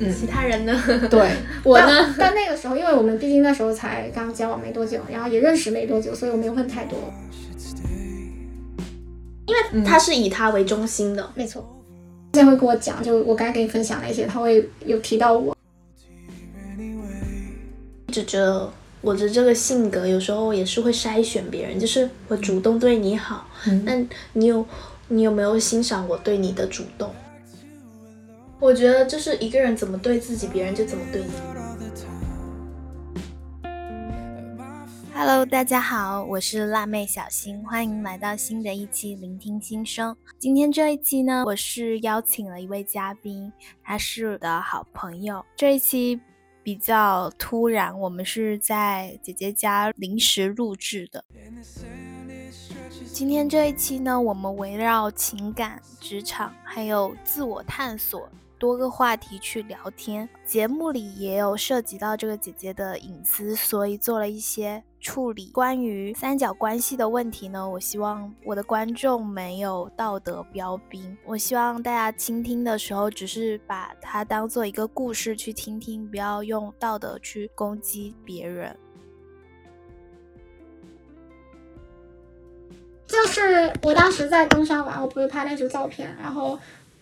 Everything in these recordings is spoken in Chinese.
嗯，其他人呢？对 我呢？但那个时候，因为我们毕竟那时候才刚交往没多久，然后也认识没多久，所以我没有问太多。因为他是以他为中心的，没错。现在会跟我讲，就我刚才跟你分享那些，他会有提到我。只觉得我的这个性格有时候也是会筛选别人，就是我主动对你好，那你有你有没有欣赏我对你的主动？我觉得就是一个人怎么对自己，别人就怎么对你。Hello，大家好，我是辣妹小新，欢迎来到新的一期聆听心声。今天这一期呢，我是邀请了一位嘉宾，他是我的好朋友。这一期比较突然，我们是在姐姐家临时录制的。今天这一期呢，我们围绕情感、职场还有自我探索。多个话题去聊天，节目里也有涉及到这个姐姐的隐私，所以做了一些处理。关于三角关系的问题呢，我希望我的观众没有道德标兵，我希望大家倾听的时候，只是把它当做一个故事去听听，不要用道德去攻击别人。就是我当时在登山玩，我不是拍那组照片，然后。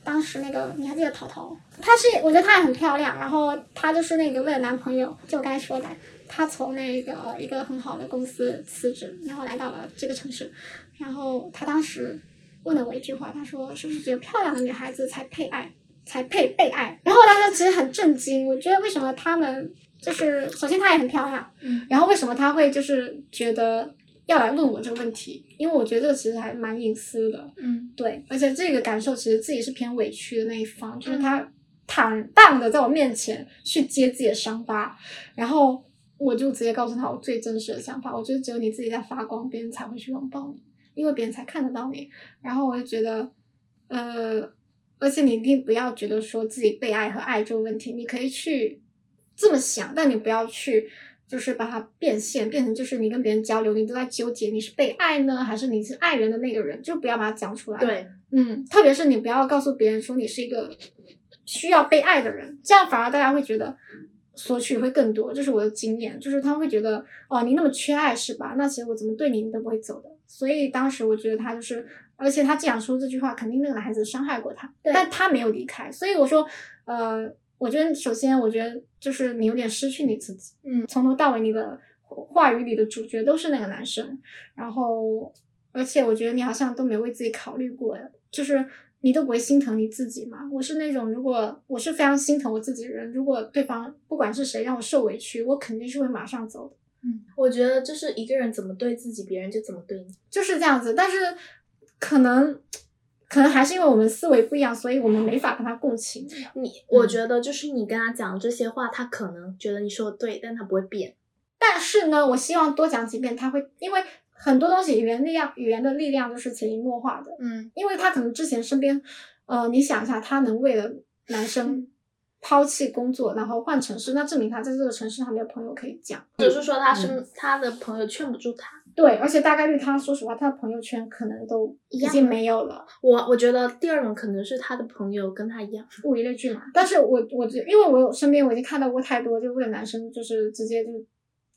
当时那个你还记得淘淘？她是我觉得她也很漂亮，然后她就是那个为了男朋友，就该说的，她从那个一个很好的公司辞职，然后来到了这个城市，然后她当时问了我一句话，她说是不是只有漂亮的女孩子才配爱，才配被爱？然后我当时其实很震惊，我觉得为什么他们就是首先她也很漂亮，然后为什么她会就是觉得。要来问我这个问题，因为我觉得这个其实还蛮隐私的。嗯，对，而且这个感受其实自己是偏委屈的那一方，就是他坦荡的在我面前去揭自己的伤疤，然后我就直接告诉他我最真实的想法。我觉得只有你自己在发光，别人才会去拥抱你，因为别人才看得到你。然后我就觉得，呃，而且你一定不要觉得说自己被爱和爱这个问题，你可以去这么想，但你不要去。就是把它变现，变成就是你跟别人交流，你都在纠结你是被爱呢，还是你是爱人的那个人，就不要把它讲出来。对，嗯，特别是你不要告诉别人说你是一个需要被爱的人，这样反而大家会觉得索取会更多。这是我的经验，就是他会觉得哦，你那么缺爱是吧？那其实我怎么对你，你都不会走的。所以当时我觉得他就是，而且他既然说这句话，肯定那个男孩子伤害过他，但他没有离开。所以我说，呃。我觉得首先，我觉得就是你有点失去你自己，嗯，从头到尾你的话语里的主角都是那个男生，然后而且我觉得你好像都没为自己考虑过，就是你都不会心疼你自己嘛。我是那种如果我是非常心疼我自己的人，如果对方不管是谁让我受委屈，我肯定是会马上走的。嗯，我觉得就是一个人怎么对自己，别人就怎么对你，就是这样子。但是可能。可能还是因为我们思维不一样，所以我们没法跟他共情。你，我觉得就是你跟他讲这些话，他可能觉得你说的对，但他不会变。但是呢，我希望多讲几遍，他会，因为很多东西语言力量，语言的力量就是潜移默化的。嗯，因为他可能之前身边，呃，你想一下，他能为了男生抛弃工作，然后换城市，那证明他在这个城市还没有朋友可以讲，只是说他是他的朋友劝不住他。对，而且大概率他说实话，他的朋友圈可能都已经没有了。我我觉得第二种可能是他的朋友跟他一样，物以类聚嘛。但是我我因为我有身边我已经看到过太多，就为了男生就是直接就。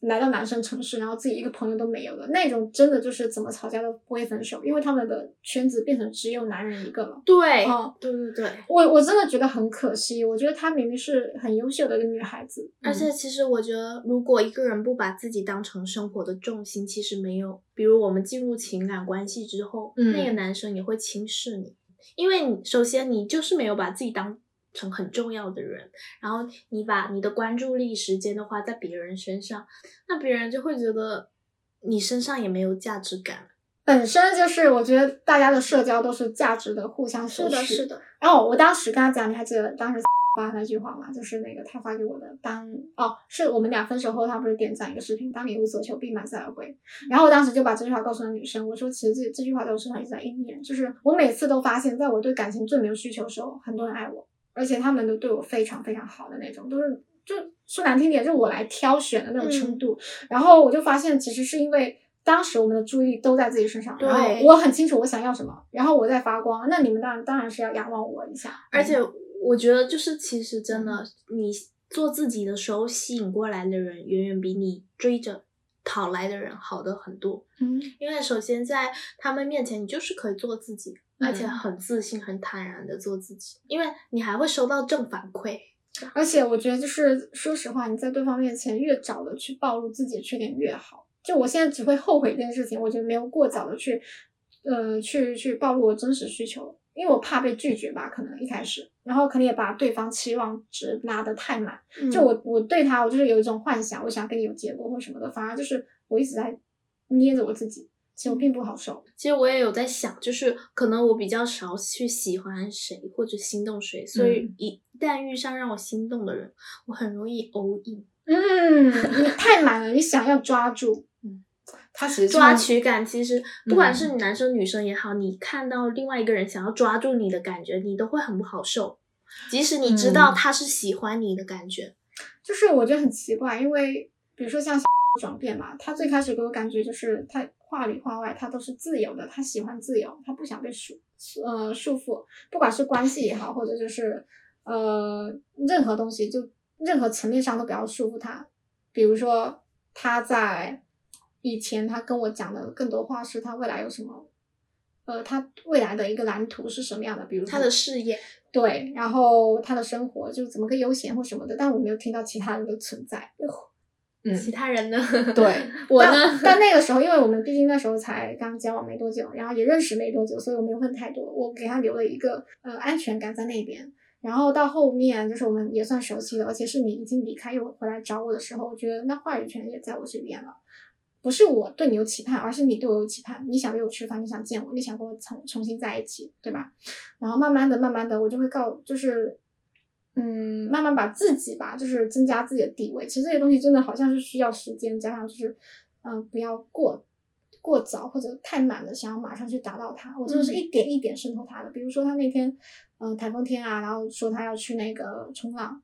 来到男生城市，然后自己一个朋友都没有了，那种真的就是怎么吵架都不会分手，因为他们的圈子变成只有男人一个了。对，哦，对对对，我我真的觉得很可惜。我觉得她明明是很优秀的一个女孩子，而且其实我觉得，如果一个人不把自己当成生活的重心，其实没有，比如我们进入情感关系之后，那个男生也会轻视你，因为你首先你就是没有把自己当。成很重要的人，然后你把你的关注力、时间都花在别人身上，那别人就会觉得你身上也没有价值感。本身就是，我觉得大家的社交都是价值的互相是的，是的。然后我当时跟他讲，你还记得当时 发那句话吗？就是那个他发给我的，当哦，是我们俩分手后，他不是点赞一个视频，当你无所求，必满载而归。然后我当时就把这句话告诉了女生，我说其实这这句话在我身上一直在应验，就是我每次都发现，在我对感情最没有需求的时候，很多人爱我。而且他们都对我非常非常好的那种，都是就说难听点，就我来挑选的那种程度。然后我就发现，其实是因为当时我们的注意力都在自己身上，对然后我很清楚我想要什么，然后我在发光，那你们当然当然是要仰望我一下。而且我觉得，就是其实真的，你做自己的时候，吸引过来的人远远比你追着讨来的人好的很多。嗯，因为首先在他们面前，你就是可以做自己，嗯而且很自信、很坦然的做自己，因为你还会收到正反馈。而且我觉得就是说实话，你在对方面前越早的去暴露自己的缺点越好。就我现在只会后悔这件事情，我觉得没有过早的去，呃，去去暴露我真实需求，因为我怕被拒绝吧，可能一开始，然后可能也把对方期望值拉得太满。就我我对他，我就是有一种幻想，我想跟你有结果或什么的，反而就是我一直在捏着我自己，其实我并不好受。其实我也有在想，就是可能我比较少去喜欢谁或者心动谁，所以嗯一旦遇上让我心动的人，我很容易 all in。嗯，你太满了，你想要抓住，他其实抓取感，其实不管是男生女生也好，你看到另外一个人想要抓住你的感觉，你都会很不好受。即使你知道嗯他是喜欢你的感觉，就是我觉得很奇怪，因为比如说像 转变嘛，他最开始给我感觉就是他话里话外他都是自由的，他喜欢自由，他不想被束呃束缚，不管是关系也好，或者就是呃任何东西，就任何层面上都不要束缚他。比如说他在以前他跟我讲的更多话是他未来有什么。呃，他未来的一个蓝图是什么样的？比如他的事业，对，然后他的生活就怎么个悠闲或什么的，但我没有听到其他人的存在。嗯其他人呢？对 我呢？但那个时候，因为我们毕竟那时候才刚交往没多久，然后也认识没多久，所以我没有问太多。我给他留了一个呃安全感在那边。然后到后面就是我们也算熟悉了，而且是你已经离开又回来找我的时候，我觉得那话语权也在我这边了。不是我对你有期盼，而是你对我有期盼。你想约我吃饭，你想见我，你想跟我重重新在一起，对吧？然后慢慢的、慢慢的，我就会告，就是，嗯，慢慢把自己吧，就是增加自己的地位。其实这些东西真的好像是需要时间，加上就是，嗯、不要过过早或者太满的想要马上去达到它。我真的是一点一点渗透他的。比如说他那天，嗯、台风天啊，然后说他要去那个冲浪，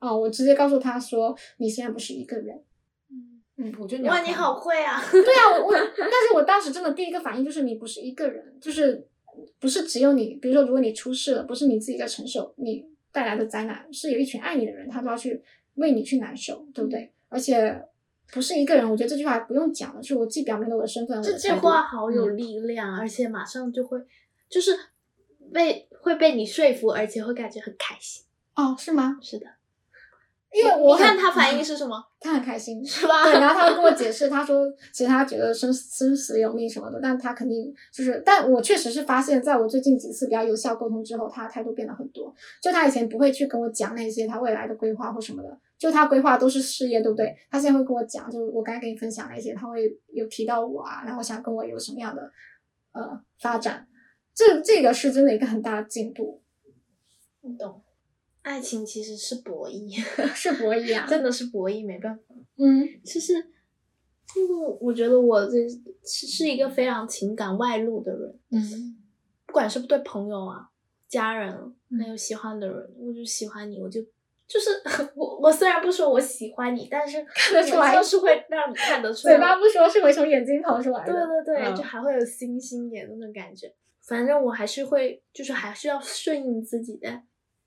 哦，我直接告诉他说，你现在不是一个人。嗯，我觉得你哇，你好会啊！对啊，我我，但是我当时真的第一个反应就是你不是一个人，就是不是只有你。比如说，如果你出事了，不是你自己在承受你带来的灾难，是有一群爱你的人，他都要去为你去难受，对不对？而且不是一个人，我觉得这句话不用讲了，就是我既表明了我的身份，我这句话好有力量，而且马上就会，就是被会被你说服，而且会感觉很开心。哦，是吗？是的，因为我你看他反应是什么？他很开心，是吧对，然后他会跟我解释，他说其实他觉得生生死有命什么的，但他肯定就是，但我确实是发现，在我最近几次比较有效沟通之后，他的态度变了很多。就他以前不会去跟我讲那些他未来的规划或什么的，就他规划都是事业，对不对？他现在会跟我讲，就我刚才跟你分享那些，他会有提到我啊，然后想跟我有什么样的呃发展，这这个是真的一个很大的进步，你懂？爱情其实是博弈，是博弈啊，真的是博弈，没办法。嗯就是，因为我觉得我这是是一个非常情感外露的人，嗯不管是不对朋友啊、家人，嗯还有喜欢的人，我就喜欢你，我就就是 我我虽然不说我喜欢你，但是看得出来就是会让你看得出来，嘴巴不说是会从眼睛跑出来的，对对对，嗯就还会有星星眼那种感觉。反正我还是会，就是还是要顺应自己的。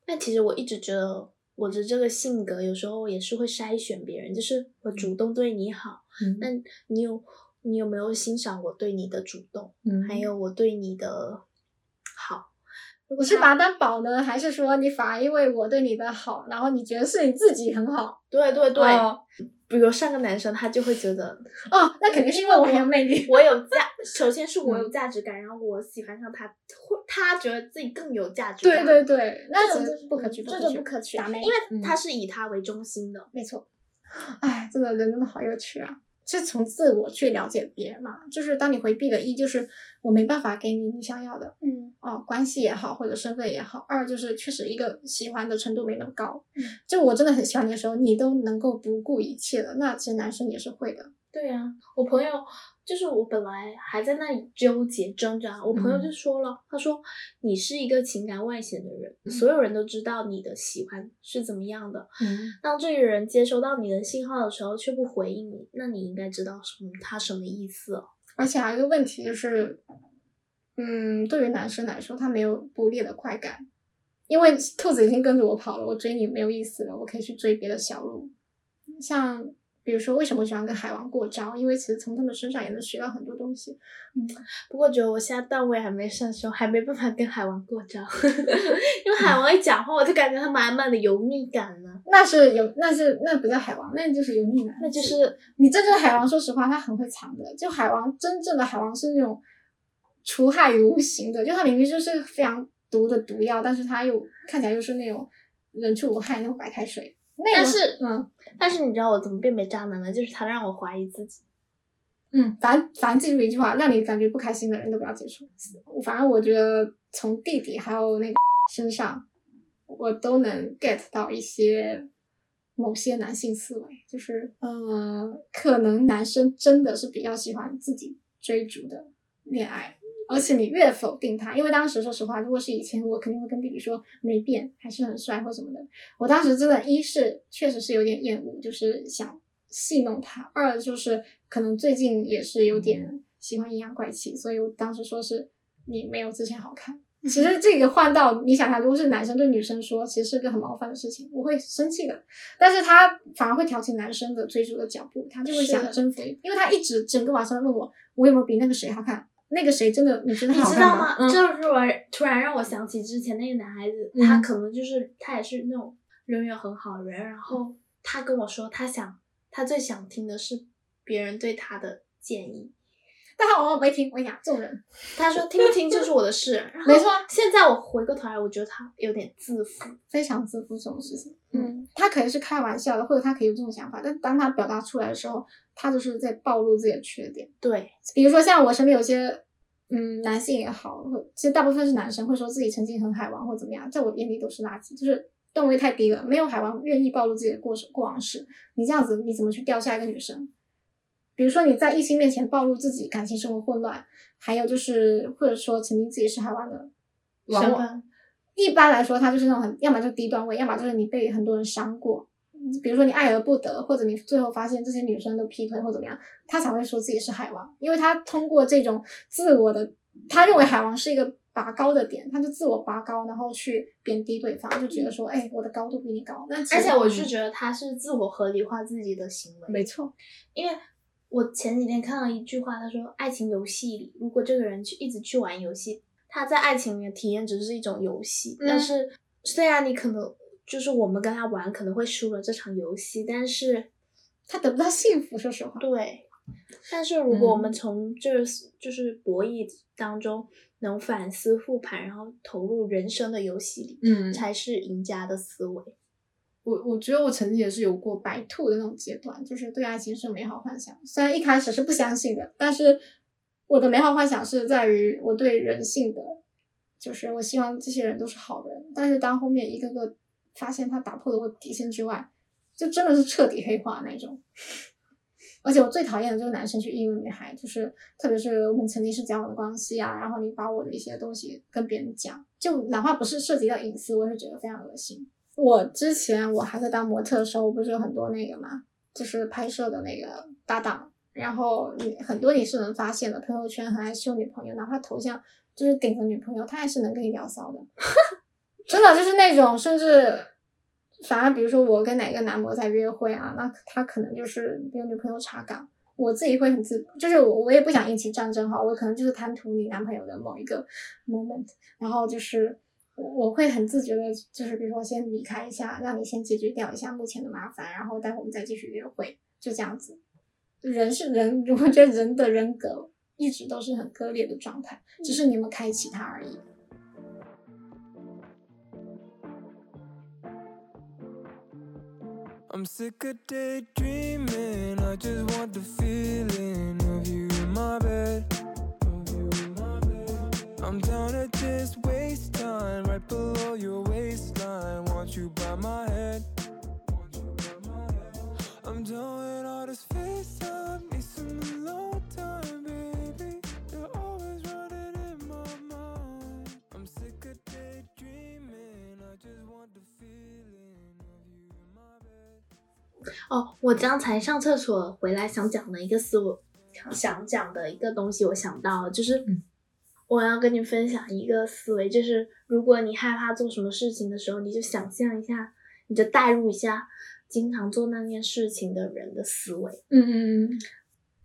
但其实我一直觉得我的这个性格有时候也是会筛选别人，就是我主动对你好，嗯。那你有你有没有欣赏我对你的主动，嗯。还有我对你的好？你是把它当宝呢，还是说你反而因为我对你的好，然后你觉得是你自己很好？对对对，哦比如上个男生他就会觉得哦，那肯定是因为我很有魅力。我有价，首先是嗯我有价值感，然后我喜欢上他，会他觉得自己更有价值对感。对对，那这种这不可取，这就不可取，因为嗯他是以他为中心的。没错。哎，真的人真的好有趣啊！是从自我去了解别人嘛，就是当你回避的一，就是我没办法给你你想要的，嗯，哦，关系也好，或者身份也好；二就是确实一个喜欢的程度没那么高。嗯就我真的很喜欢你的时候，你都能够不顾一切的，那其实男生也是会的。对呀、我朋友就是我本来还在那里纠结挣扎，我朋友就说了，他说你是一个情感外显的人，所有人都知道你的喜欢是怎么样的。嗯，当这个人接收到你的信号的时候却不回应你，那你应该知道什么他什么意思哦。而且还有一个问题就是，嗯，对于男生来说，他没有捕猎的快感，因为兔子已经跟着我跑了，我追你没有意思了，我可以去追别的小鹿，像。比如说，为什么喜欢跟海王过招？因为其实从他们身上也能学到很多东西。嗯，不过觉得我现在段位还没上升，还没办法跟海王过招。因为海王一讲话，我就感觉他满满的油腻感呢。那是有，那是那不叫海王，那就是油腻男。那就是你真正的海王，说实话，他很会藏的。就海王，真正的海王是那种除害于无形的，就他明明就是非常毒的毒药，但是他又看起来又是那种人畜无害那种白开水。但是，嗯，但是你知道我怎么辨别渣男呢？就是他让我怀疑自己。嗯，反正反正记住一句话，让你感觉不开心的人都不要接触。反正我觉得从弟弟还有那个 身上，我都能 get 到一些某些男性思维，就是呃，可能男生真的是比较喜欢自己追逐的恋爱。而且你越否定他，因为当时说实话，如果是以前，我肯定会跟弟弟说没变，还是很帅或什么的。我当时真的，一是确实是有点厌恶，就是想戏弄他；二就是可能最近也是有点喜欢阴阳怪气，所以我当时说是你没有之前好看。其实这个换到你想想，如果是男生对女生说，其实是个很冒犯的事情，我会生气的。但是他反而会挑起男生的追逐的脚步，他就会想征服，因为他一直整个晚上问我，我有没有比那个谁好看。那个谁真的，你知道吗？就是我突然让我想起之前那个男孩子，他可能就是他也是那种人缘很好的人，然后他跟我说，他想他最想听的是别人对他的建议，但他往往没听。我跟你讲，这种人，他说听不听就是我的事。没错。现在我回过头来，我觉得他有点自负，非常自负这种事情。嗯，他可能是开玩笑的，或者他可以有这种想法，但当他表达出来的时候。他就是在暴露自己的缺点，对，比如说像我身边有些，嗯，男性也好，其实大部分是男生会说自己曾经很海王或怎么样，在我眼里都是垃圾，就是段位太低了，没有海王愿意暴露自己的过过往史，你这样子你怎么去钓下一个女生？比如说你在异性面前暴露自己感情生活混乱，还有就是或者说曾经自己是海王的身份，一般来说他就是那种很，要么就低段位，要么就是你被很多人伤过。比如说你爱而不得，或者你最后发现这些女生都劈腿或怎么样，他才会说自己是海王，因为他通过这种自我的，他认为海王是一个拔高的点，他就自我拔高，然后去贬低对方，就觉得说，哎，我的高度比你高。那而且我是觉得他是自我合理化自己的行为，没错。因为我前几天看到一句话，他说，爱情游戏里，如果这个人去一直去玩游戏，他在爱情里的体验只是一种游戏，但是虽然你可能。就是我们跟他玩可能会输了这场游戏，但是他得不到幸福。说实话，对。但是如果我们从这个就是博弈当中能反思复盘，然后投入人生的游戏里，嗯，才是赢家的思维。我我觉得我曾经也是有过白兔的那种阶段，就是对爱情是美好幻想。虽然一开始是不相信的，但是我的美好幻想是在于我对人性的，就是我希望这些人都是好人。但是当后面一个个。发现他打破了我底线之外，就真的是彻底黑化那种。而且我最讨厌的就是男生去议论女孩，就是特别是我们曾经是交往的关系啊，然后你把我的一些东西跟别人讲，就哪怕不是涉及到隐私，我也是觉得非常恶心。我之前我还在当模特的时候，我不是有很多那个嘛，就是拍摄的那个搭档，然后你很多你是能发现的，朋友圈很爱秀女朋友，哪怕头像就是顶着女朋友，他还是能跟你聊骚的。真的就是那种，甚至反而比如说我跟哪个男模在约会啊，那他可能就是有女朋友查岗，我自己会很自，就是我我也不想引起战争哈，我可能就是贪图你男朋友的某一个 moment，然后就是我会很自觉的，就是比如说先离开一下，让你先解决掉一下目前的麻烦，然后待会我们再继续约会，就这样子。人是人，我觉得人的人格一直都是很割裂的状态，只是你们开启它而已。I'm sick of daydreaming. I just want the feeling of you in my bed. I'm down to just waste time right below your waistline. Want you by my head. I'm with all this face time. Need some alone time. 哦，我刚才上厕所回来想讲的一个思路，想讲的一个东西，我想到了，就是嗯我要跟你分享一个思维，就是如果你害怕做什么事情的时候，你就想象一下，你就代入一下经常做那件事情的人的思维。嗯嗯嗯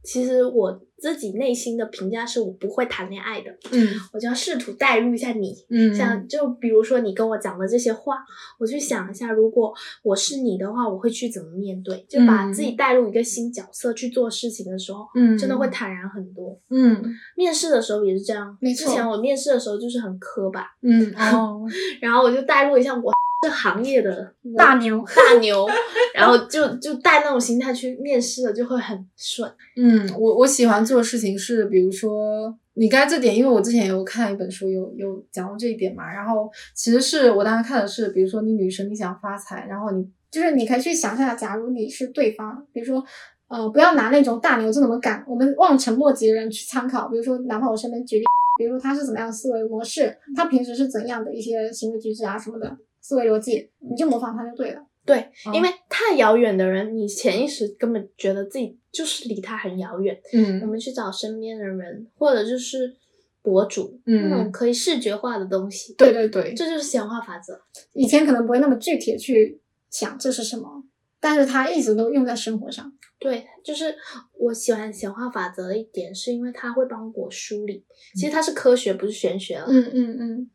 其实我自己内心的评价是我不会谈恋爱的，嗯。我就要试图代入一下你，嗯。像就比如说你跟我讲的这些话，我去想一下，如果我是你的话，我会去怎么面对？就把嗯自己带入一个新角色去做事情的时候，嗯真的会坦然很多。嗯。面试的时候也是这样，没错之前我面试的时候就是很磕巴，嗯。哦，然后我就带入一下我这行业的大牛，大牛，然后就就带那种心态去面试的，就会很顺。嗯，我我喜欢做的事情是，比如说你刚才这点，因为我之前有看一本书，有有讲到这一点嘛。然后其实是我当时看的是，比如说你女生你想发财，然后你就是你可以去想象，假如你是对方，比如说，呃，不要拿那种大牛这么赶，我们望尘莫及的人去参考。比如说，哪怕我身边举例，比如说他是怎么样的思维模式，他平时是怎样的一些行为举止啊什么的思维逻辑，你就模仿他就对了。对，哦因为太遥远的人，你潜意识根本觉得自己就是离他很遥远。嗯我嗯们去找身边的人，或者就是博主，嗯那种可以视觉化的东西。对对对，这就是显化法则。以前可能不会那么具体的去想这是什么，但是他一直都用在生活上。对，就是我喜欢显化法则的一点，是因为它会帮我梳理。其实它是科学，不是玄学了。嗯嗯嗯，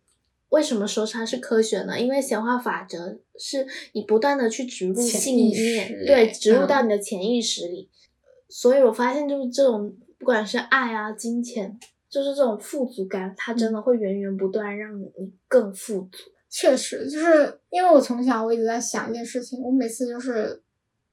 为什么说它是科学呢？因为显化法则是你不断的去植入潜信意念识，对，植入嗯到你的潜意识里。所以我发现，就是这种不管是爱啊、金钱，就是这种富足感，它真的会源源不断让你更富足。确实，就是因为我从小我一直在想一件事情，我每次就是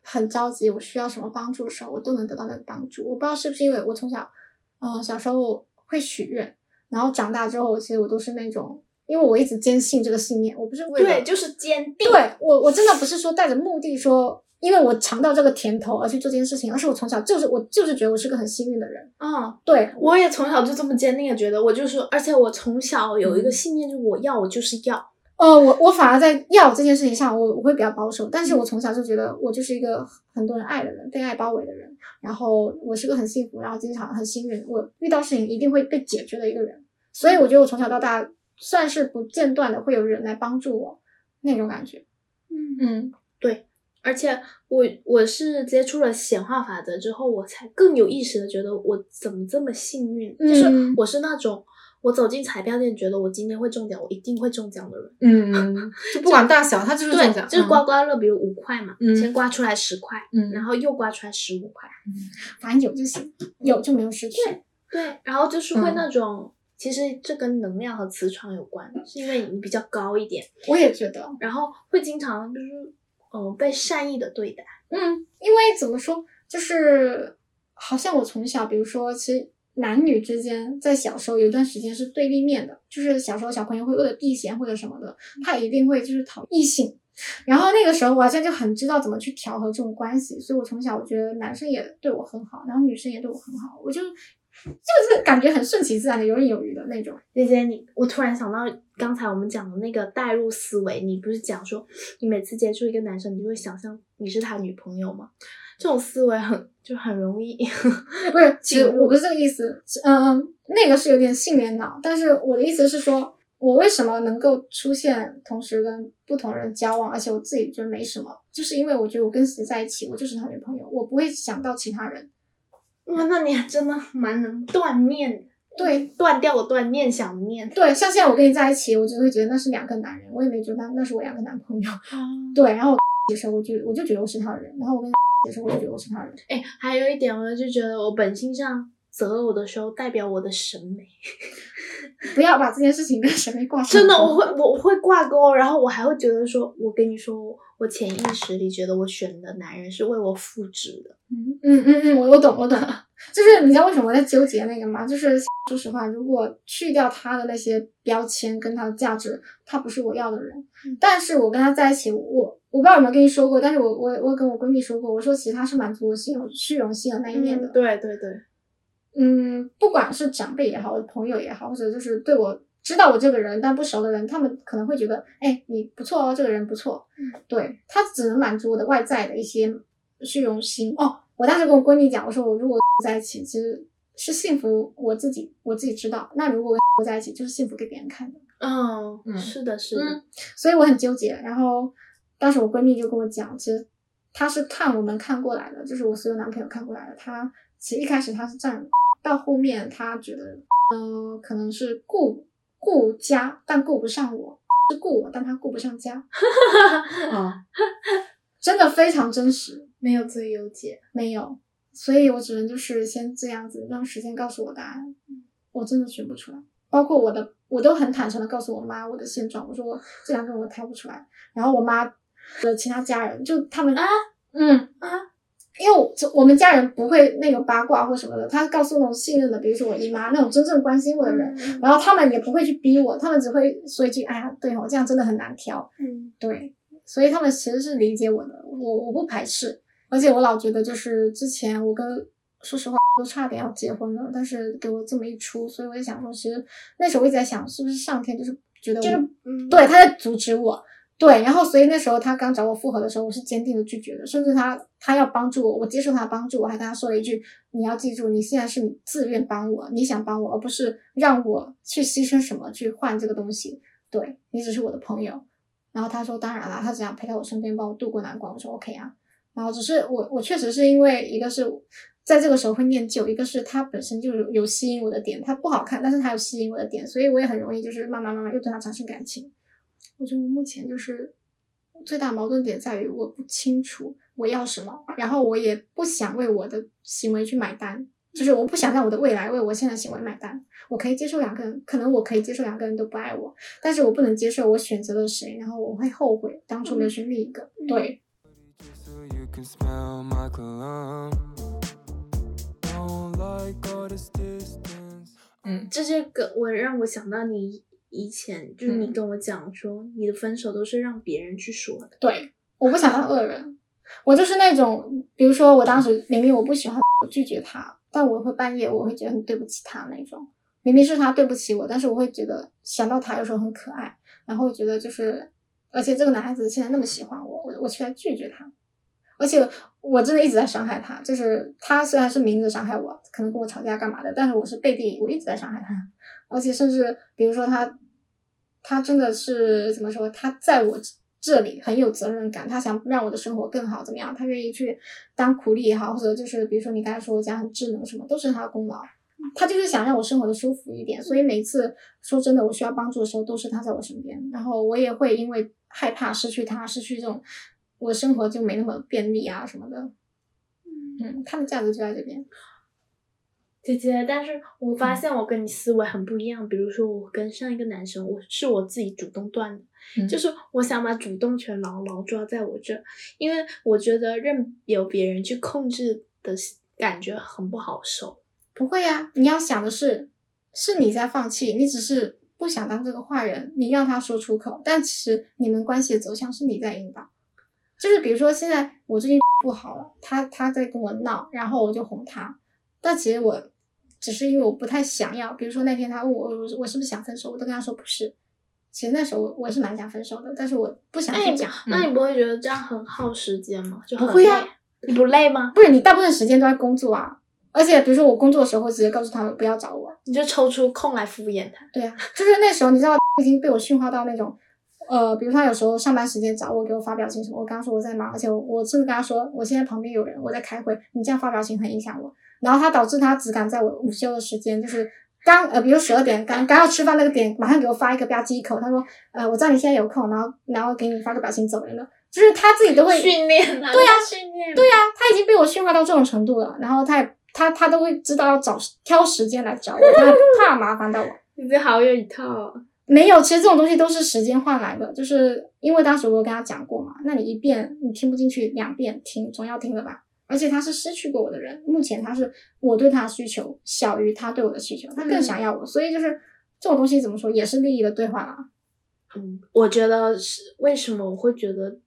很着急，我需要什么帮助的时候，我都能得到那个帮助。我不知道是不是因为我从小，嗯、小时候会许愿，然后长大之后，其实我都是那种，因为我一直坚信这个信念，我不是为了对，就是坚定。对我，我真的不是说带着目的说，因为我尝到这个甜头而去做这件事情，而是我从小就是我就是觉得我是个很幸运的人。嗯，对，我也从小就这么坚定的觉得，我就是，而且我从小有一个嗯信念，就是我要，我就是要。呃，我我反而在要这件事情上，我我会比较保守，但是我从小就觉得我就是一个很多人爱的人，被爱包围的人，然后我是个很幸福，然后经常很幸运，我遇到事情一定会被解决的一个人，所以我觉得我从小到大算是不间断的会有人来帮助我那种感觉。嗯。嗯而且我我是接触了显化法则之后，我才更有意识的觉得我怎么这么幸运，就是嗯。我是那种我走进彩票店，觉得我今天会中奖，我一定会中奖的人。嗯，就不管大小，它就是中对奖，，就是嗯。刮刮乐，比如五块嘛，嗯先刮出来十块，嗯。然后又刮出来十五块，反正有就行，有就没有失去。对，然后就是会嗯。那种，其实这跟能量和磁场有关，是因为你比较高一点，我也觉得，然后会经常就是嗯、呃被善意的对待。嗯，因为怎么说，就是好像我从小，比如说，其实男女之间在小时候有一段时间是对立面的，就是小时候小朋友会为了避嫌或者什么的，他一定会就是讨异性。然后那个时候我好像就很知道怎么去调和这种关系，所以我从小我觉得男生也对我很好，然后女生也对我很好，我就就是感觉很顺其自然的游刃有余的那种。姐姐，你我突然想到刚才我们讲的那个代入思维，你不是讲说你每次接触一个男生，你就会想象你是他女朋友吗？这种思维很就很容易。不是，其实我不是这个意思，是嗯，那个是有点性缘脑，但是我的意思是说，我为什么能够出现同时跟不同人交往，而且我自己觉得没什么，就是因为我觉得我跟谁在一起，我就是他女朋友，我不会想到其他人。哇，那你还真的蛮能断念，对断掉我断，念想念。对，像现在我跟你在一起，我就会觉得那是两个男人，我也没觉得那那是我两个男朋友。对，然后我 的时候我就我就觉得我是他的人，然后我跟的时候我就觉得我是他的人。哎，还有一点，我就觉得我本性上择偶的时候代表我的审美，不要把这件事情跟审美挂上。真的，我会我我会挂钩，然后我还会觉得说，我跟你说，我潜意识里觉得我选的男人是为我复制的。嗯嗯嗯嗯，我我懂我懂，就是你知道为什么我在纠结那个吗？就是说实话，如果去掉他的那些标签跟他的价值，他不是我要的人。但是我跟他在一起，我我不知道有没有跟你说过，但是我我我跟我闺蜜说过，我说其实他是满足我虚荣虚荣心的那一面的。嗯对对对，嗯，不管是长辈也好，朋友也好，或者就是对我知道我这个人但不熟的人，他们可能会觉得，哎，你不错哦，这个人不错。嗯，对他只能满足我的外在的一些虚荣心哦。我当时跟我闺蜜讲，我说我如果在一起，其实是幸福，我自己我自己知道。那如果我在一起，就是幸福给别人看的。嗯嗯，是的，是的。所以我很纠结。然后当时我闺蜜就跟我讲，其实她是看我们看过来的，就是我所有男朋友看过来的。她其实一开始她是站，到后面他觉得，呃，可能是顾顾家，但顾不上我；是顾我，但他顾不上家。啊，真的非常真实。没有最优解，没有，所以我只能就是先这样子，让时间告诉我答案。我真的选不出来，包括我的，我都很坦诚的告诉我妈我的现状，我说我这两个我挑不出来。然后我妈的其他家人就他们啊，嗯啊，因为我我们家人不会那个八卦或什么的，他告诉那种信任的，比如说我姨妈那种真正关心我的人，然后他们也不会去逼我，他们只会说一句，哎呀，对哦，这样真的很难挑，嗯，对，所以他们其实是理解我的，我我不排斥。而且我老觉得，就是之前我跟说实话都差点要结婚了，但是给我这么一出，所以我就想说，其实那时候我一直在想，是不是上天就是觉得就是对他在阻止我，对，然后所以那时候他刚找我复合的时候，我是坚定的拒绝的，甚至他他要帮助我，我接受他帮助，我还跟他说了一句，你要记住，你现在是自愿帮我，你想帮我，而不是让我去牺牲什么去换这个东西，对你只是我的朋友。然后他说当然了，他只想陪在我身边，帮我度过难关。我说 OK 啊。然后只是我，我确实是因为一个是在这个时候会念旧，一个是他本身就有吸引我的点，他不好看，但是他有吸引我的点，所以我也很容易就是慢慢慢慢又对他产生感情。我觉得我目前就是最大矛盾点在于我不清楚我要什么，然后我也不想为我的行为去买单，就是我不想让我的未来为我现在行为买单。我可以接受两个人，可能我可以接受两个人都不爱我，但是我不能接受我选择了谁，然后我会后悔当初没有选另一个。对。嗯，这些个我让我想到你以前，就是你跟我讲说，你的分手都是让别人去说的。对，我不想当恶人，我就是那种，比如说我当时明明我不喜欢，我拒绝他，但我会半夜我会觉得很对不起他那种。明明是他对不起我，但是我会觉得想到他有时候很可爱，然后觉得就是，而且这个男孩子现在那么喜欢我，我我却拒绝他。而且我真的一直在伤害他，就是他虽然是明着伤害我，可能跟我吵架干嘛的，但是我是背地我一直在伤害他。而且甚至比如说他，他真的是怎么说？他在我这里很有责任感，他想让我的生活更好，怎么样？他愿意去当苦力也好，或者就是比如说你刚才说我家很智能什么，都是他的功劳。他就是想让我生活的舒服一点，所以每次说真的我需要帮助的时候，都是他在我身边。然后我也会因为害怕失去他，失去这种。我生活就没那么便利啊，什么的，嗯，他的价值就在这边，姐姐。但是我发现我跟你思维很不一样。比如说，我跟上一个男生，我是我自己主动断的，就是我想把主动权牢牢抓在我这，因为我觉得任由别人去控制的感觉很不好受。不会呀，你要想的是，是你在放弃，你只是不想当这个坏人，你让他说出口，但其实你们关系的走向是你在引导。就是比如说，现在我最近 不好了，他他在跟我闹，然后我就哄他。但其实我只是因为我不太想要。比如说那天他问我，我我是不是想分手，我都跟他说不是。其实那时候我我是蛮想分手的，但是我不想去讲。那你不会觉得这样很耗时间吗？就不会啊，你不累吗？不是，你大部分时间都在工作啊。而且比如说我工作的时候，会直接告诉他们不要找我，你就抽出空来敷衍他。对啊，就是那时候你知道已经被我驯化到那种。呃，比如他有时候上班时间找我，给我发表情什么，我跟他说我在忙，而且我我甚至跟他说我现在旁边有人，我在开会，你这样发表情很影响我。然后他导致他只敢在我午休的时间，就是刚呃，比如十二点刚刚要吃饭那个点，马上给我发一个吧唧一口，他说呃，我知道你现在有空，然后然后给你发个表情走人了，就是他自己都会训练 对呀，训练对呀，他已经被我驯化到这种程度了，然后他也他他都会知道要找挑时间来找我，他怕麻烦到我。你这好有一套。没有，其实这种东西都是时间换来的，就是因为当时我跟他讲过嘛，那你一遍你听不进去，两遍听总要听的吧。而且他是失去过我的人，目前他是我对他的需求小于他对我的需求，他更想要我，所以就是这种东西怎么说也是利益的兑换啊。嗯，我觉得是为什么我会觉得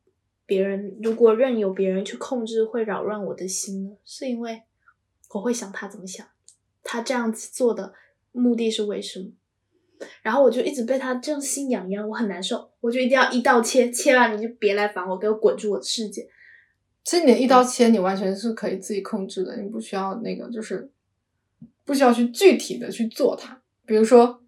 别人如果任由别人去控制会扰乱我的心呢？是因为我会想他怎么想，他这样子做的目的是为什么？然后我就一直被他这样心痒痒，我很难受，我就一定要一刀切，切完你就别来烦我，给我滚出我的世界。其实你的一刀切，你完全是可以自己控制的，你不需要那个，就是不需要去具体的去做它。比如说，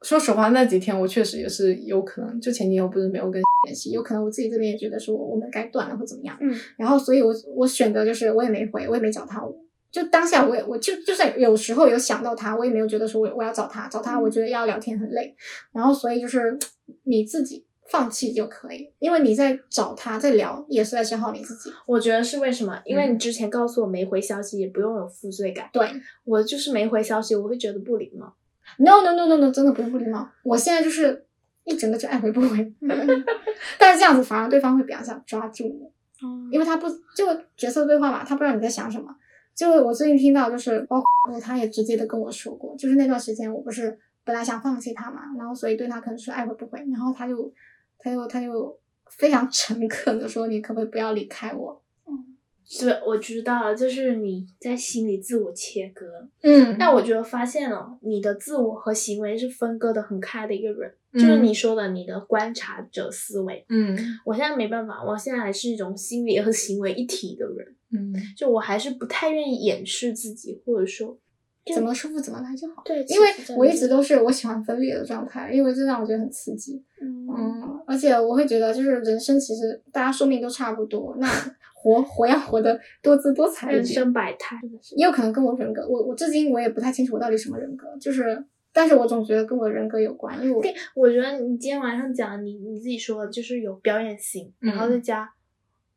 说实话，那几天我确实也是有可能，就前女友不是没有跟 联系，有可能我自己这边也觉得说我们该断了或怎么样。嗯，然后所以我我选择就是我也没回，我也没找他。就当下我也我就就算有时候有想到他，我也没有觉得说我我要找他，找他我觉得要聊天很累。然后所以就是 你自己。放弃就可以，因为你在找他，在聊也是在消耗你自己。我觉得是为什么？因为你之前告诉我没回消息，也不用有负罪感。对我就是没回消息，我会觉得不礼貌。No no no no no，真的不是不礼貌。我现在就是一整个就爱回不回，但是这样子反而对方会比较想抓住我，因为他不就角色对话嘛，他不知道你在想什么。就我最近听到，就是包括他也直接的跟我说过，就是那段时间我不是本来想放弃他嘛，然后所以对他可能是爱回不回，然后他就。他又他又非常诚恳的说：“你可不可以不要离开我？”嗯，是，我知道，就是你在心里自我切割。嗯，但我觉得发现了你的自我和行为是分割的很开的一个人，就是你说的你的观察者思维。嗯，我现在没办法，我现在还是一种心理和行为一体的人。嗯，就我还是不太愿意掩饰自己，或者说。怎么舒服怎么来就好。对，因为我一直都是我喜欢分裂的状态，因为这让我觉得很刺激。嗯，而且我会觉得，就是人生其实大家寿命都差不多，那 活活要活得多姿多彩人生百态，也有可能跟我人格，我我至今我也不太清楚我到底什么人格，就是，但是我总觉得跟我人格有关，因为我我觉得你今天晚上讲你你自己说的就是有表演型，然后再加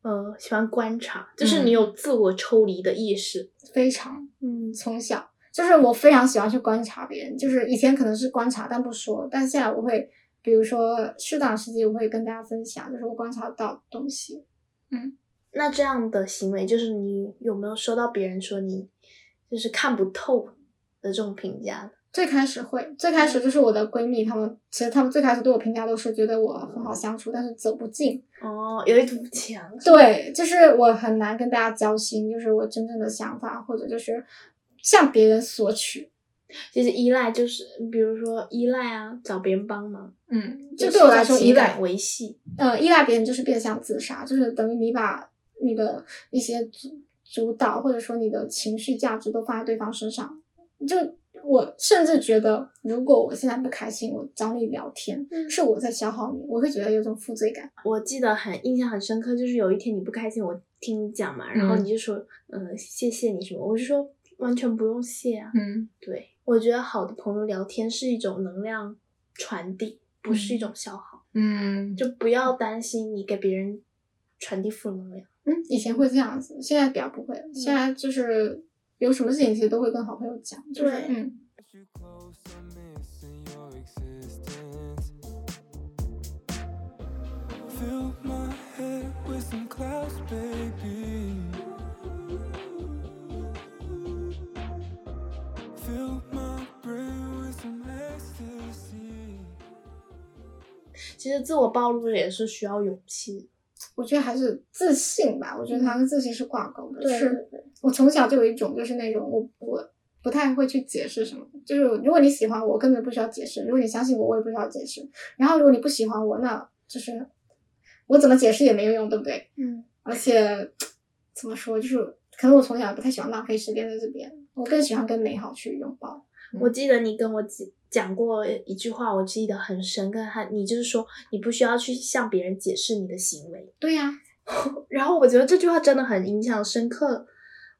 呃喜欢观察，就是你有自我抽离的意识，非常嗯从小。就是我非常喜欢去观察别人，就是以前可能是观察但不说，但现在我会，比如说适当时机我会跟大家分享，就是我观察到东西。嗯，那这样的行为就是你有没有收到别人说你就是看不透的这种评价？最开始会，最开始就是我的闺蜜，她们其实她们最开始对我评价都是觉得我很好相处，但是走不近。哦，有一堵墙。对，就是我很难跟大家交心，就是我真正的想法或者就是。向别人索取，其实依赖就是，比如说依赖啊，找别人帮忙，嗯，就对我来说，依赖维系，呃，依赖别人就是变相自杀，就是等于你把你的一些主主导或者说你的情绪价值都放在对方身上。就我甚至觉得，如果我现在不开心，我找你聊天，是我在消耗你，我会觉得有种负罪感。我记得很印象很深刻，就是有一天你不开心，我听你讲嘛，然后你就说，嗯，谢谢你什么，我就说。完全不用谢啊！嗯，对，我觉得好的朋友聊天是一种能量传递，不是一种消耗。嗯，就不要担心你给别人传递负能量。嗯，以前会这样子，现在比较不会了。现在就是有什么事情其实都会跟好朋友讲。对，嗯。其实自我暴露也是需要勇气，我觉得还是自信吧。我觉得它跟自信是挂钩的。是，我从小就有一种就是那种我我不太会去解释什么，就是如果你喜欢我，根本不需要解释；如果你相信我，我也不需要解释。然后如果你不喜欢我，那就是我怎么解释也没有用，对不对？嗯。而且怎么说，就是可能我从小不太喜欢浪费时间在这边，我更喜欢跟美好去拥抱。我记得你跟我讲讲过一句话，我记得很深刻。他，你就是说，你不需要去向别人解释你的行为。对呀。然后我觉得这句话真的很影响深刻。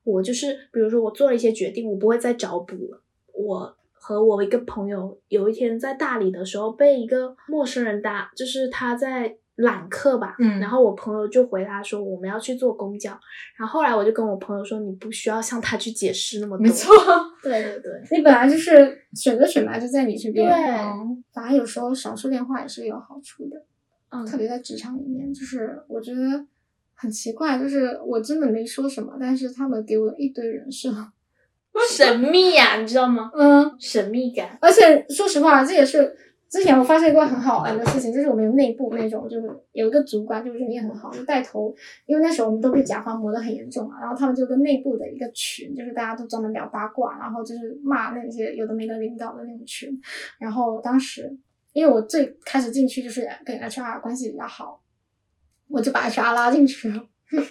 我就是，比如说我做了一些决定，我不会再找补了。我和我一个朋友有一天在大理的时候，被一个陌生人搭，就是他在。揽客吧，嗯，然后我朋友就回他说我们要去坐公交，然后后来我就跟我朋友说你不需要向他去解释那么多，没错，对对对，你本来就是选择权嘛就在你这边，对，反正有时候少说点话也是有好处的，嗯，特别在职场里面，就是我觉得很奇怪，就是我真的没说什么，但是他们给我一堆人设，神秘呀，你知道吗？嗯，神秘感，而且说实话，这也是。之前我发现过很好玩的事情，就是我们有内部那种，就是有一个主管，就是人也很好，就带头。因为那时候我们都被甲方磨得很严重嘛，然后他们就跟内部的一个群，就是大家都专门聊八卦，然后就是骂那些有的没的领导的那种群。然后当时，因为我最开始进去就是跟 HR 关系比较好，我就把 HR 拉进去了。后面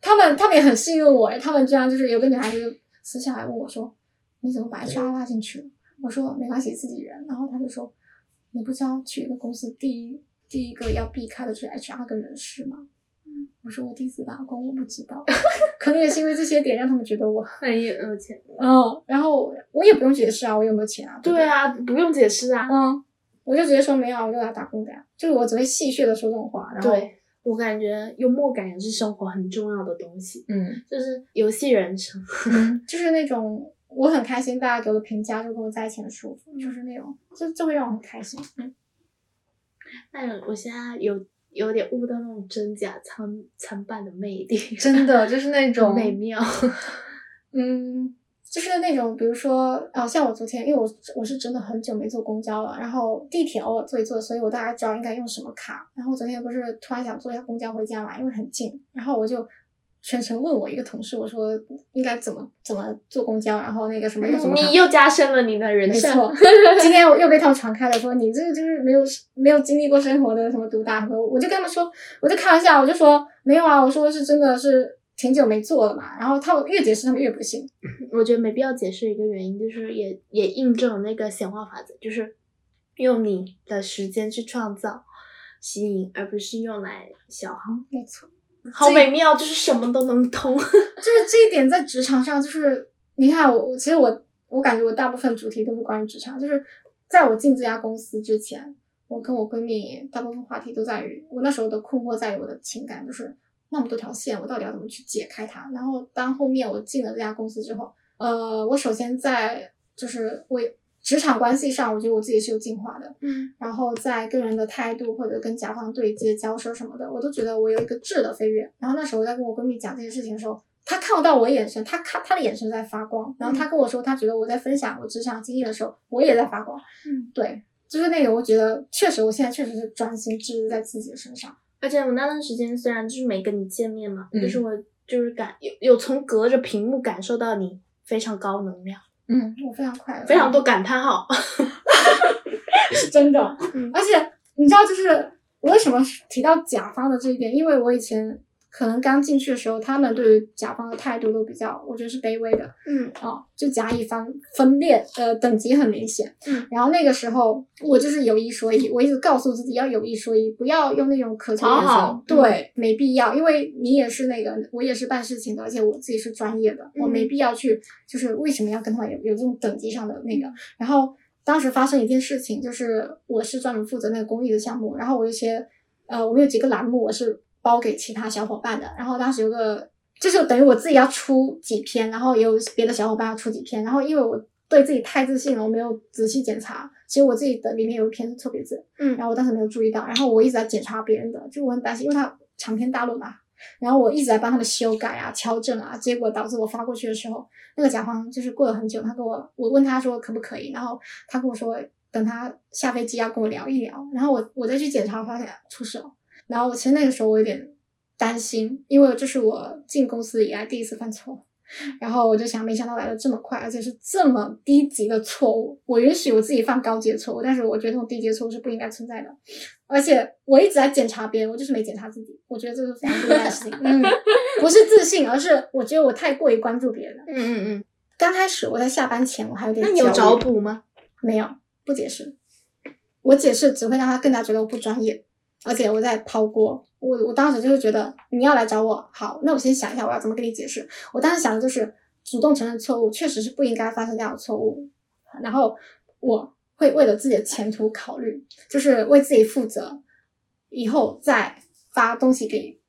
他们他们也很信任我，他们居然就是有个女孩子私下来问我说：“你怎么把 HR 拉进去了？”我说：“没关系，自己人。”然后他就说：“你不知道去一个公司第一第一个要避开的就是 HR 跟人事吗？”我说：“我第一次打工，我不知道。”可能也是因为这些点让他们觉得我很有钱。嗯，然后我也不用解释啊，我有没有钱啊？对啊，不用解释啊。嗯，我就直接说没有，我就来打工的呀。就是我只会戏谑的说这种话。然后对我感觉幽默感也是生活很重要的东西。嗯，就是游戏人生，就是那种我很开心，大家给我的评价就跟我在一起很舒服，就是那种，这这会让我很开心。嗯，但我现在有有点悟到那种真假参参半的魅力，真的就是那种美妙。嗯，就是那种，比如说，啊，像我昨天，因为我我是真的很久没坐公交了，然后地铁偶尔坐一坐，所以我大概知道应该用什么卡。然后昨天不是突然想坐一下公交回家嘛，因为很近，然后我就全程问我一个同事，我说应该怎么怎么坐公交，然后那个什么又怎么卡。你又加深了你的人设。没错，今天我又被他们传开了，说你这个就是没有没有经历过生活的什么毒大河。我就跟他们说，我就开玩笑，我就说没有啊，我说是真的是挺久没做了嘛。然后他们越解释，他们越不信。我觉得没必要解释一个原因，就是也也印证了那个显化法则，就是用你的时间去创造吸引，而不是用来消耗。没错，好美妙，就是什么都能通。就是这一点在职场上，就是你看我，其实我我感觉我大部分主题都是关于职场，就是在我进这家公司之前，我跟我闺蜜大部分话题都在于我那时候的困惑在于我的情感，就是那么多条线，我到底要怎么去解开它？然后当后面我进了这家公司之后，呃，我首先在就是为职场关系上，我觉得我自己是有进化的，嗯，然后在个人的态度或者跟甲方对接、交涉什么的，我都觉得我有一个质的飞跃。然后那时候我在跟我闺蜜讲这些事情的时候，她看不到我眼神，她看她的眼神在发光。然后她跟我说，她觉得我在分享我职场经历的时候，我也在发光。嗯，对，就是那个，我觉得确实，我现在确实是专心致志在自己的身上。而且我那段时间虽然就是没跟你见面嘛，嗯就是我就是感有有从隔着屏幕感受到你非常高能量，嗯，我非常快乐，非常多感叹号。是真的。嗯而且你知道，就是我为什么提到甲方的这一点，因为我以前可能刚进去的时候，他们对于甲方的态度都比较，我觉得是卑微的嗯。啊、就甲乙方分裂，呃，等级很明显。嗯，然后那个时候我就是有一说一，我一直告诉自己要有一说一，不要用那种渴求眼神讨好对，没必要，因为你也是那个，我也是办事情的，而且我自己是专业的，我没嗯。必要去，就是为什么要跟他们有有这种等级上的那个，然后当时发生一件事情，就是我是专门负责那个公益的项目，然后我有一些呃，我们有几个栏目我是包给其他小伙伴的，然后当时有个就是等于我自己要出几篇，然后也有别的小伙伴要出几篇，然后因为我对自己太自信了，我没有仔细检查，其实我自己的里面有一篇是错别字，嗯然后我当时没有注意到，然后我一直在检查别人的，就我很担心，因为他长篇大论嘛，然后我一直在帮他们修改啊、调整啊，结果导致我发过去的时候，那个甲方就是过了很久，他跟我我问他说可不可以，然后他跟我说等他下飞机要跟我聊一聊，然后我我再去检查，发现出事了，然后我其实那个时候我有点担心，因为这是我进公司以来第一次犯错。然后我就想，没想到来的这么快，而且是这么低级的错误。我允许我自己犯高级的错误，但是我觉得这种低级的错误是不应该存在的。而且我一直在检查别人，我就是没检查自己。我觉得这是非常不应该的事情。嗯，不是自信，而是我觉得我太过于关注别人了。嗯嗯嗯，刚开始我在下班前我还有点那你有找补吗？没有，不解释。我解释只会让他更加觉得我不专业，而且我在抛锅。我我当时就是觉得你要来找我，好，那我先想一下我要怎么跟你解释。我当时想的就是主动承认错误，确实是不应该发生这样的错误，然后我会为了自己的前途考虑，就是为自己负责，以后再发东西给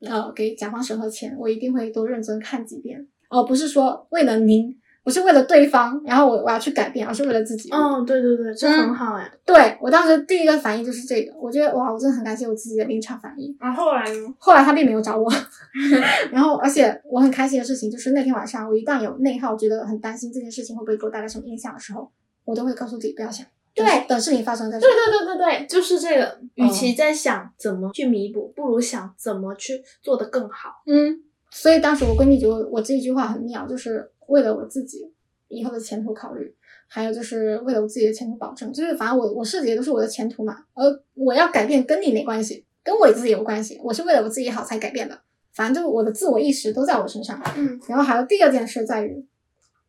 呃给甲方审核前，我一定会多认真看几遍，而不是说为了您。不是为了对方，然后我我要去改变，而是为了自己。哦，对对对，这嗯很好哎。对我当时第一个反应就是这个，我觉得哇，我真的很感谢我自己的临场反应。然后后来呢？后来他并没有找我，然后而且我很开心的事情就是那天晚上我一旦有内耗，觉得很担心这件事情会不会给我带来什么影响的时候，我都会告诉自己不要想，对等等事情发生再说。对对对对对，就是这个。与嗯其在想怎么去弥补，不如想怎么去做得更好。嗯，所以当时我闺蜜觉得我这一句话很妙，就是为了我自己以后的前途考虑，还有就是为了我自己的前途保证，就是反正我我涉及的都是我的前途嘛，而我要改变跟你没关系，跟我自己有关系，我是为了我自己好才改变的。反正就我的自我意识都在我身上。嗯，然后还有第二件事在于，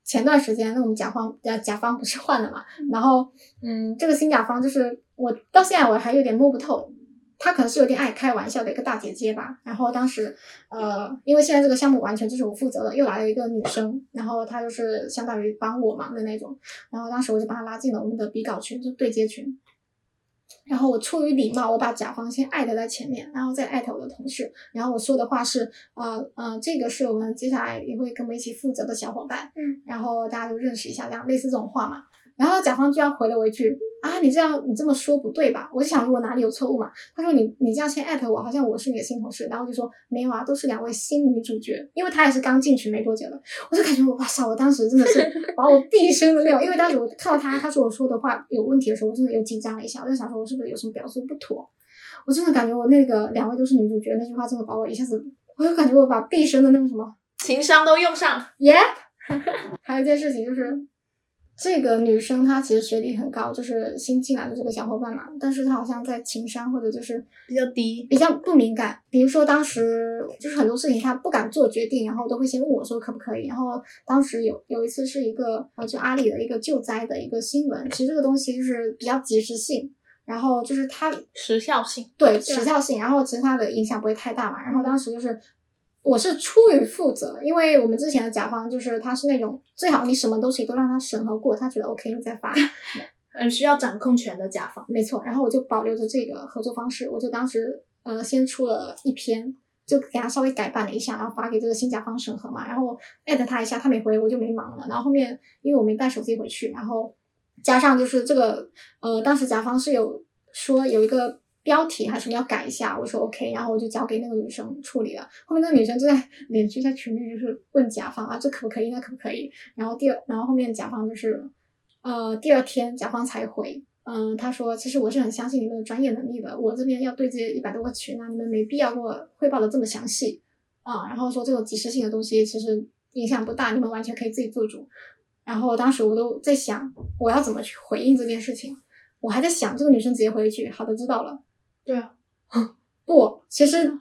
前段时间那我们甲方呃甲方不是换了嘛，然后嗯这个新甲方就是我到现在我还有点摸不透，他可能是有点爱开玩笑的一个大姐姐吧。然后当时呃因为现在这个项目完全就是我负责的，又来了一个女生，然后她就是相当于帮我忙的那种，然后当时我就把她拉进了我们的比稿群，就对接群。然后我出于礼貌，我把甲方先艾特在前面，然后再艾特我的同事。然后我说的话是，呃呃，这个是我们接下来也会跟我们一起负责的小伙伴，嗯，然后大家就认识一下，这样类似这种话嘛。然后甲方居然回了我一句啊，你这样你这么说不对吧？我就想说我哪里有错误嘛？他说你你这样先艾特我，好像我是你的新同事，然后就说没有啊，都是两位新女主角，因为他也是刚进群没多久的，我就感觉我哇塞，我当时真的是 把我毕生的料，因为当时我看到他他说我说的话有问题的时候，我真的有紧张了一下，我就想说我是不是有什么表述不妥？我真的感觉我那个两位都是女主角那句话真的把我一下子，我就感觉我把毕生的那个什么情商都用上。耶。还有一件事情就是。这个女生她其实学历很高，就是新进来的这个小伙伴嘛，但是她好像在情商或者就是比较低，比较不敏感。比如说当时就是很多事情她不敢做决定，然后都会先问我说可不可以。然后当时有有一次是一个呃就阿里的一个救灾的一个新闻，其实这个东西就是比较及时性，然后就是它时效性，对时效性，然后其实它的影响不会太大嘛。然后当时就是。我是出于负责，因为我们之前的甲方就是他是那种最好你什么东西都让他审核过，他觉得 OK 你再发，嗯，需要掌控权的甲方，没错。然后我就保留着这个合作方式，我就当时呃先出了一篇，就给他稍微改版了一下，然后发给这个新甲方审核嘛，然后艾特他一下，他没回我就没忙了。然后后面因为我没带手机回去，然后加上就是这个呃当时甲方是有说有一个。标题还是你要改一下，我说 OK，然后我就交给那个女生处理了。后面那个女生就在 连续在群里就是问甲方啊，这可不可以，那可不可以？然后第二，然后后面甲方就是，呃，第二天甲方才回，嗯，他说其实我是很相信你们的专业能力的，我这边要对接一百多个群啊，你们没必要给我汇报的这么详细啊。然后说这种即时性的东西其实影响不大，你们完全可以自己做主。然后当时我都在想我要怎么去回应这件事情，我还在想这个女生直接回一句好的，知道了。对啊，不，其实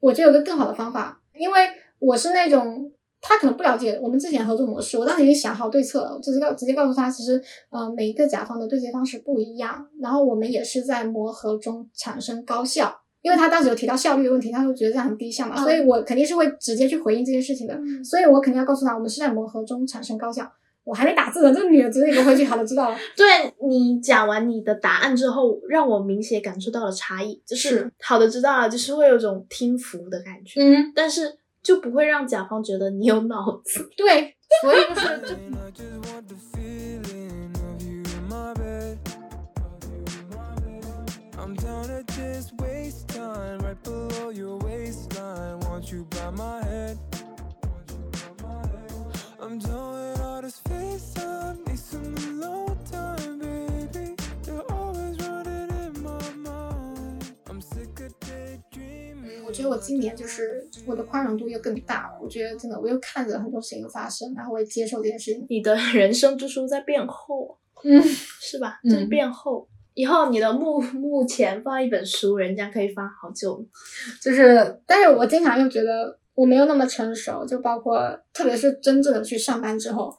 我觉得有个更好的方法，因为我是那种他可能不了解我们之前合作模式，我当时已经想好对策了，直接告直接告诉他，其实呃每一个甲方的对接方式不一样，然后我们也是在磨合中产生高效，因为他当时有提到效率的问题，他就觉得这样很低效嘛，所以我肯定是会直接去回应这件事情的，所以我肯定要告诉他，我们是在磨合中产生高效。我还没打字呢，这个女的直接给我回去，好了，知道了。对你讲完你的答案之后，让我明显感受到了差异，就是好的，知道了，就是会有种听服的感觉，嗯，但是就不会让甲方觉得你有脑子。对，所以就是 就。今年就是我的宽容度又更大了。我觉得真的，我又看着很多事情发生，然后我也接受这件事情。你的 人生之书在变厚，嗯，是吧？在变厚。以后你的墓墓前放一本书，人家可以翻好久。就是，但是我经常又觉得我没有那么成熟，就包括特别是真正的去上班之后，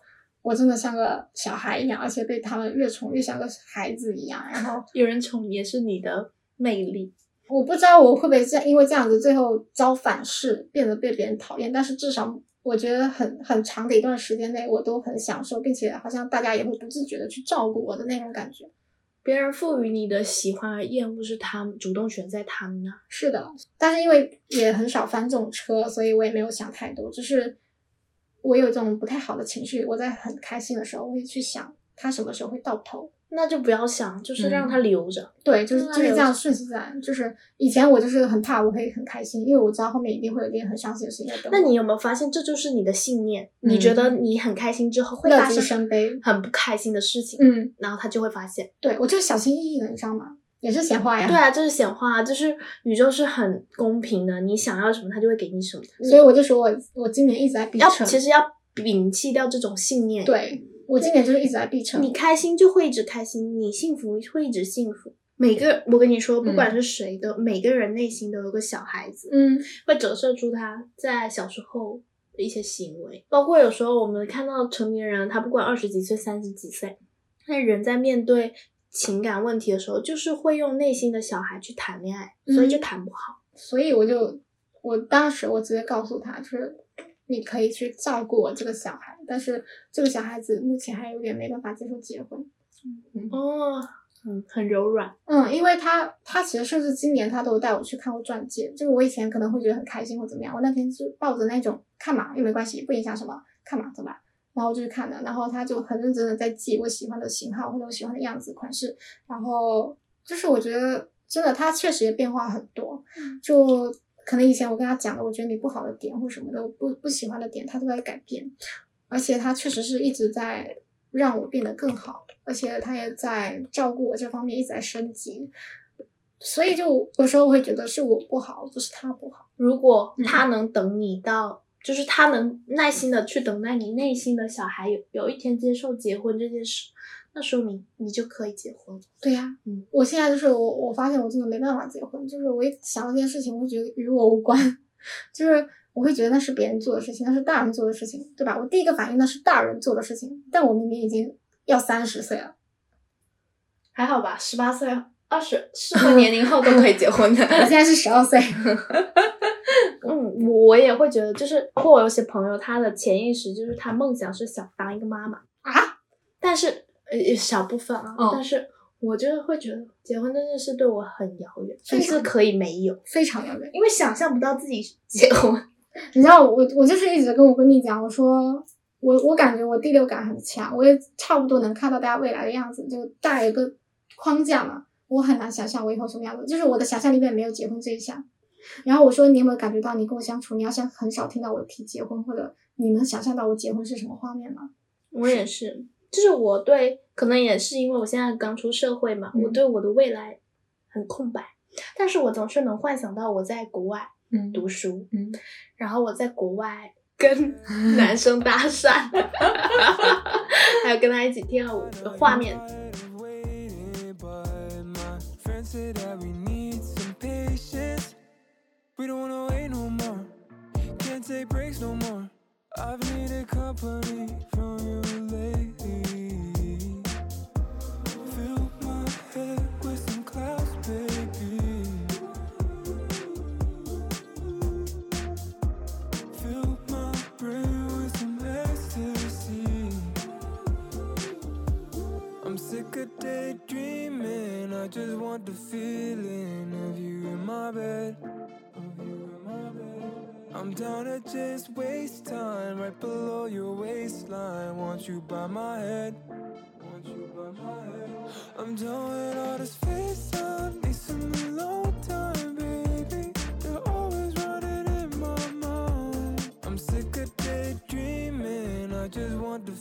我真的像个小孩一样，而且被他们越宠越像个孩子一样。然后有人宠也是你的魅力。我不知道我会不会这样，因为这样子最后遭反噬，变得被别人讨厌。但是至少我觉得很很长的一段时间内，我都很享受，并且好像大家也会不自觉的去照顾我的那种感觉。别人赋予你的喜欢而厌恶是他们主动权在他们那。是的，但是因为也很少翻这种车，所以我也没有想太多。就是我有一种不太好的情绪，我在很开心的时候，我会去想他什么时候会到头。那就不要想，就是让它留着。对，就是就是这样顺其自然。就是以前我就是很怕我会很开心，因为我知道后面一定会有一件很伤心的事情在等那你有没有发现，这就是你的信念？你觉得你很开心之后会发生很不开心的事情，嗯，然后他就会发现。对，我就是小心翼翼的，你知道吗？也是显化呀。对啊，这是显化，就是宇宙是很公平的，你想要什么，他就会给你什么。所以我就说我我今年一直在逼要其实要摒弃掉这种信念。对。我今年就是一直在闭城。你开心就会一直开心，你幸福会一直幸福。每个我跟你说，不管是谁的，每个人内心都有个小孩子，嗯，会折射出他在小时候的一些行为。包括有时候我们看到成年人，他不管二十几岁、三十几岁，那人在面对情感问题的时候，就是会用内心的小孩去谈恋爱，所以就谈不好。所以我就我当时我直接告诉他，就是你可以去照顾我这个小孩，但是这个小孩子目前还有点没办法接受结婚。哦，嗯，很柔软。嗯，因为他他其实甚至今年他都有带我去看过钻戒，就是我以前可能会觉得很开心或怎么样，我那天是抱着那种看嘛又没关系，不影响什么，看嘛怎么办？然后就去看了，然后他就很认真的在记我喜欢的型号或者我喜欢的样子款式，然后就是我觉得真的他确实也变化很多，就可能以前我跟他讲的，我觉得你不好的点或什么的，我不不喜欢的点，他都在改变，而且他确实是一直在让我变得更好，而且他也在照顾我这方面一直在升级，所以就有时候我会觉得是我不好，不是他不好。如果他能等你到，就是他能耐心的去等待你内心的小孩有有一天接受结婚这件事，那说明你就可以结婚。对呀、嗯，我现在就是我，我发现我真的没办法结婚，就是我一想到这件事情，我会觉得与我无关，就是我会觉得那是别人做的事情，那是大人做的事情，对吧？我第一个反应那是大人做的事情，但我明明已经要三十岁了，还好吧，十八岁、二十适合年龄后都可以结婚的。我现在是十二岁，嗯，我也会觉得，就是包括我有些朋友，他的潜意识就是他梦想是想当一个妈妈啊，但是呃小部分啊，哦但是我就会觉得结婚这件事对我很遥远，甚至可以没有，非常遥远。因为想象不到自己结婚。你知道我我就是一直跟我闺蜜讲，我说我我感觉我第六感很强，我也差不多能看到大家未来的样子，就大概有个框架嘛。我很难想象我以后什么样子，就是我的想象里面没有结婚这一项。然后我说你有没有感觉到你跟我相处，你好像很少听到我提结婚，或者你能想象到我结婚是什么画面吗？我也是，就是我对，可能也是因为我现在刚出社会嘛，嗯。我对我的未来很空白，但是我总是能幻想到我在国外嗯读书，嗯，然后我在国外跟 男生搭讪，还有跟他一起跳舞的画面。Just want the feeling of you in my bed. I'm down to just waste time right below your waistline. Want you by my head. Want you by my head. I'm done with all this FaceTime. Need some alone time, baby. You're always running in my mind. I'm sick of daydreaming. I just want the